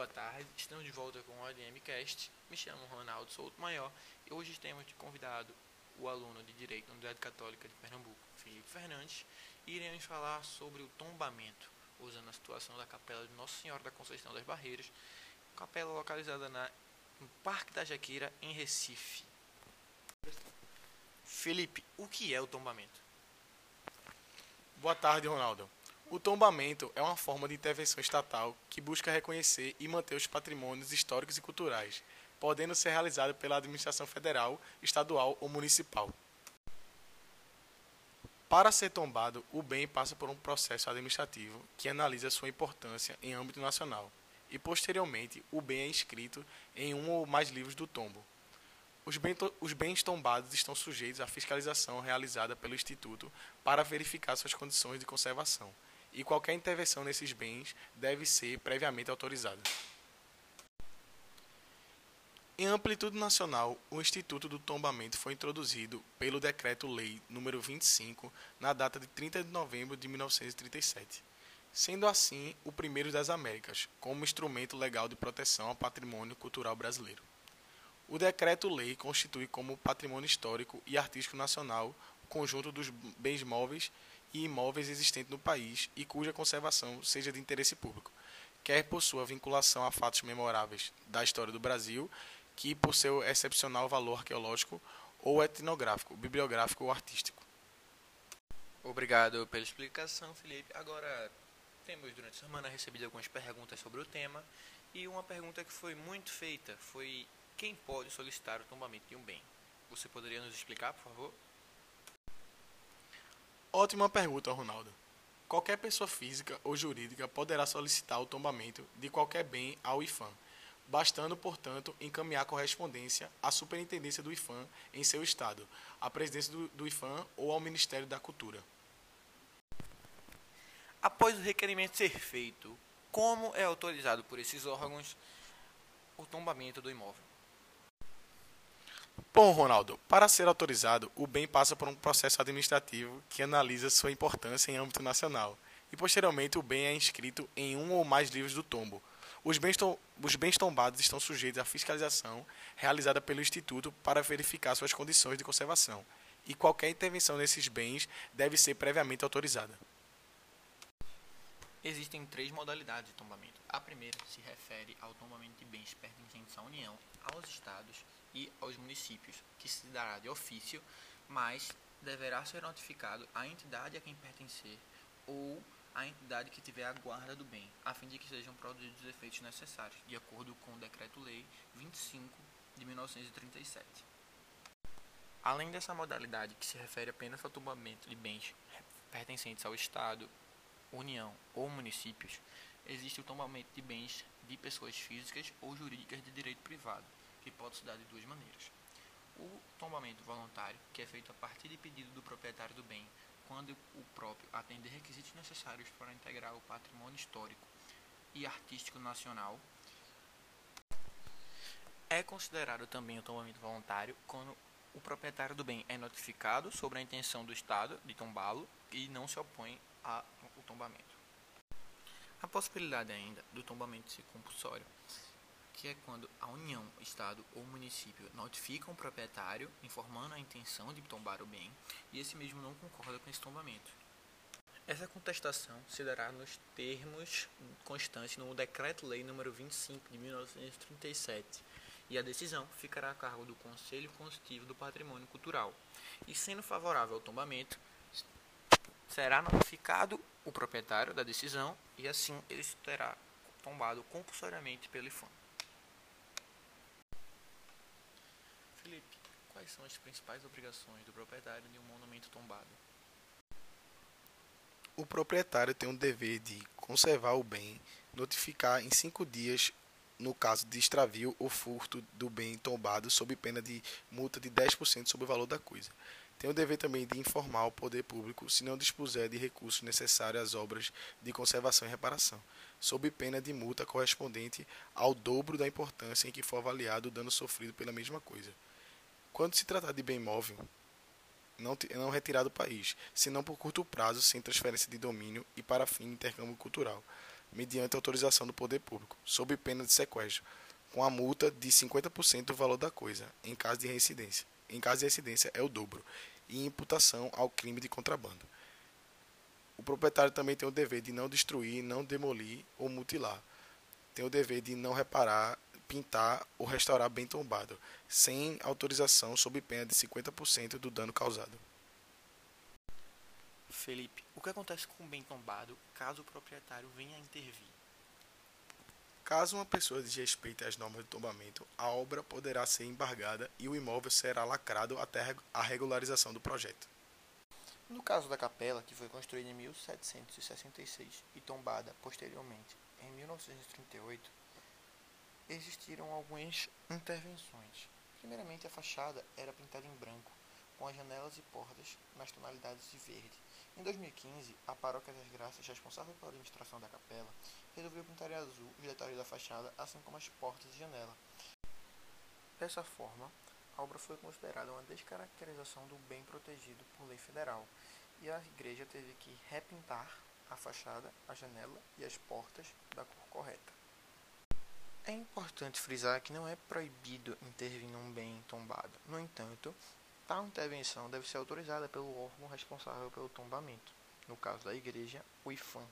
boa tarde. Estamos de volta com o ODMcast. Me chamo Ronaldo Souto Maior e hoje temos de convidado o aluno de Direito da Universidade Católica de Pernambuco, Felipe Fernandes, e iremos falar sobre o tombamento, usando a situação da Capela de Nossa Senhora da Conceição das Barreiras, capela localizada na, no Parque da Jaqueira, em Recife. Felipe, o que é o tombamento? Boa tarde, Ronaldo. O tombamento é uma forma de intervenção estatal que busca reconhecer e manter os patrimônios históricos e culturais, podendo ser realizado pela administração federal, estadual ou municipal. Para ser tombado, o bem passa por um processo administrativo que analisa sua importância em âmbito nacional, e posteriormente o bem é inscrito em um ou mais livros do tombo. Os, bens tombados estão sujeitos à fiscalização realizada pelo Instituto para verificar suas condições de conservação e qualquer intervenção nesses bens deve ser previamente autorizada. Em amplitude nacional, o Instituto do Tombamento foi introduzido pelo Decreto-Lei nº 25, na data de 30 de novembro de 1937, sendo assim o primeiro das Américas, como instrumento legal de proteção ao patrimônio cultural brasileiro. O Decreto-Lei constitui como patrimônio histórico e artístico nacional o conjunto dos bens móveis e imóveis existentes no país e cuja conservação seja de interesse público, quer por sua vinculação a fatos memoráveis da história do Brasil, que por seu excepcional valor arqueológico ou etnográfico, bibliográfico ou artístico. Obrigado pela explicação, Felipe. Agora, temos durante a semana recebido algumas perguntas sobre o tema e uma pergunta que foi muito feita foi quem pode solicitar o tombamento de um bem? Você poderia nos explicar, por favor? Ótima pergunta, Ronaldo. Qualquer pessoa física ou jurídica poderá solicitar o tombamento de qualquer bem ao IFAM, bastando, portanto, encaminhar correspondência à Superintendência do IFAM em seu estado, à presidência do, IFAM ou ao Ministério da Cultura. Após o requerimento ser feito, como é autorizado por esses órgãos o tombamento do imóvel? Bom, Ronaldo, para ser autorizado, o bem passa por um processo administrativo que analisa sua importância em âmbito nacional, e posteriormente o bem é inscrito em um ou mais livros do tombo. Os bens, os bens tombados estão sujeitos à fiscalização realizada pelo Instituto para verificar suas condições de conservação, e qualquer intervenção nesses bens deve ser previamente autorizada. Existem três modalidades de tombamento. A primeira se refere ao tombamento de bens pertencentes à União, aos Estados e aos municípios, que se dará de ofício, mas deverá ser notificado a entidade a quem pertencer ou a entidade que tiver a guarda do bem, a fim de que sejam produzidos os efeitos necessários, de acordo com o Decreto-Lei 25 de 1937. Além dessa modalidade que se refere apenas ao tombamento de bens pertencentes ao Estado, União ou municípios, existe o tombamento de bens de pessoas físicas ou jurídicas de direito privado, que pode se dar de duas maneiras. O tombamento voluntário, que é feito a partir de pedido do proprietário do bem, quando o próprio atende requisitos necessários para integrar o patrimônio histórico e artístico nacional. É considerado também o tombamento voluntário quando o proprietário do bem é notificado sobre a intenção do Estado de tombá-lo e não se opõe ao tombamento. A possibilidade ainda do tombamento ser compulsório que é quando a União, Estado ou município notificam o proprietário informando a intenção de tombar o bem e esse mesmo não concorda com esse tombamento. Essa contestação se dará nos termos constantes no Decreto-Lei nº 25 de 1937 e a decisão ficará a cargo do Conselho Consultivo do Patrimônio Cultural. E sendo favorável ao tombamento, será notificado o proprietário da decisão e assim ele terá tombado compulsoriamente pelo IFAM. Felipe, quais são as principais obrigações do proprietário de um monumento tombado? O proprietário tem o dever de conservar o bem, notificar em cinco dias no caso de extravio ou furto do bem tombado, sob pena de multa de 10% sobre o valor da coisa. Tem o dever também de informar o poder público se não dispuser de recursos necessários às obras de conservação e reparação, sob pena de multa correspondente ao dobro da importância em que for avaliado o dano sofrido pela mesma coisa. Quando se tratar de bem móvel, não, não retirado do país, senão por curto prazo, sem transferência de domínio e para fim de intercâmbio cultural. mediante autorização do poder público, sob pena de sequestro, com a multa de 50% do valor da coisa, em caso de reincidência. Em caso de reincidência, é o dobro, e imputação ao crime de contrabando. O proprietário também tem o dever de não destruir, não demolir ou mutilar. Tem o dever de não reparar, pintar ou restaurar bem tombado, sem autorização sob pena de 50% do dano causado. Felipe, o que acontece com o bem tombado caso o proprietário venha a intervir? Caso uma pessoa desrespeite as normas de tombamento, a obra poderá ser embargada e o imóvel será lacrado até a regularização do projeto. No caso da capela, que foi construída em 1766 e tombada posteriormente em 1938, existiram algumas intervenções. Primeiramente, a fachada era pintada em branco, com as janelas e portas nas tonalidades de verde. Em 2015, a Paróquia das Graças, responsável pela administração da capela, resolveu pintar em azul os detalhes da fachada, assim como as portas e janela. Dessa forma, a obra foi considerada uma descaracterização do bem protegido por lei federal, e a igreja teve que repintar a fachada, a janela e as portas da cor correta. É importante frisar que não é proibido intervir num bem tombado. No entanto, Tal intervenção deve ser autorizada pelo órgão responsável pelo tombamento, no caso da igreja, o IFAM.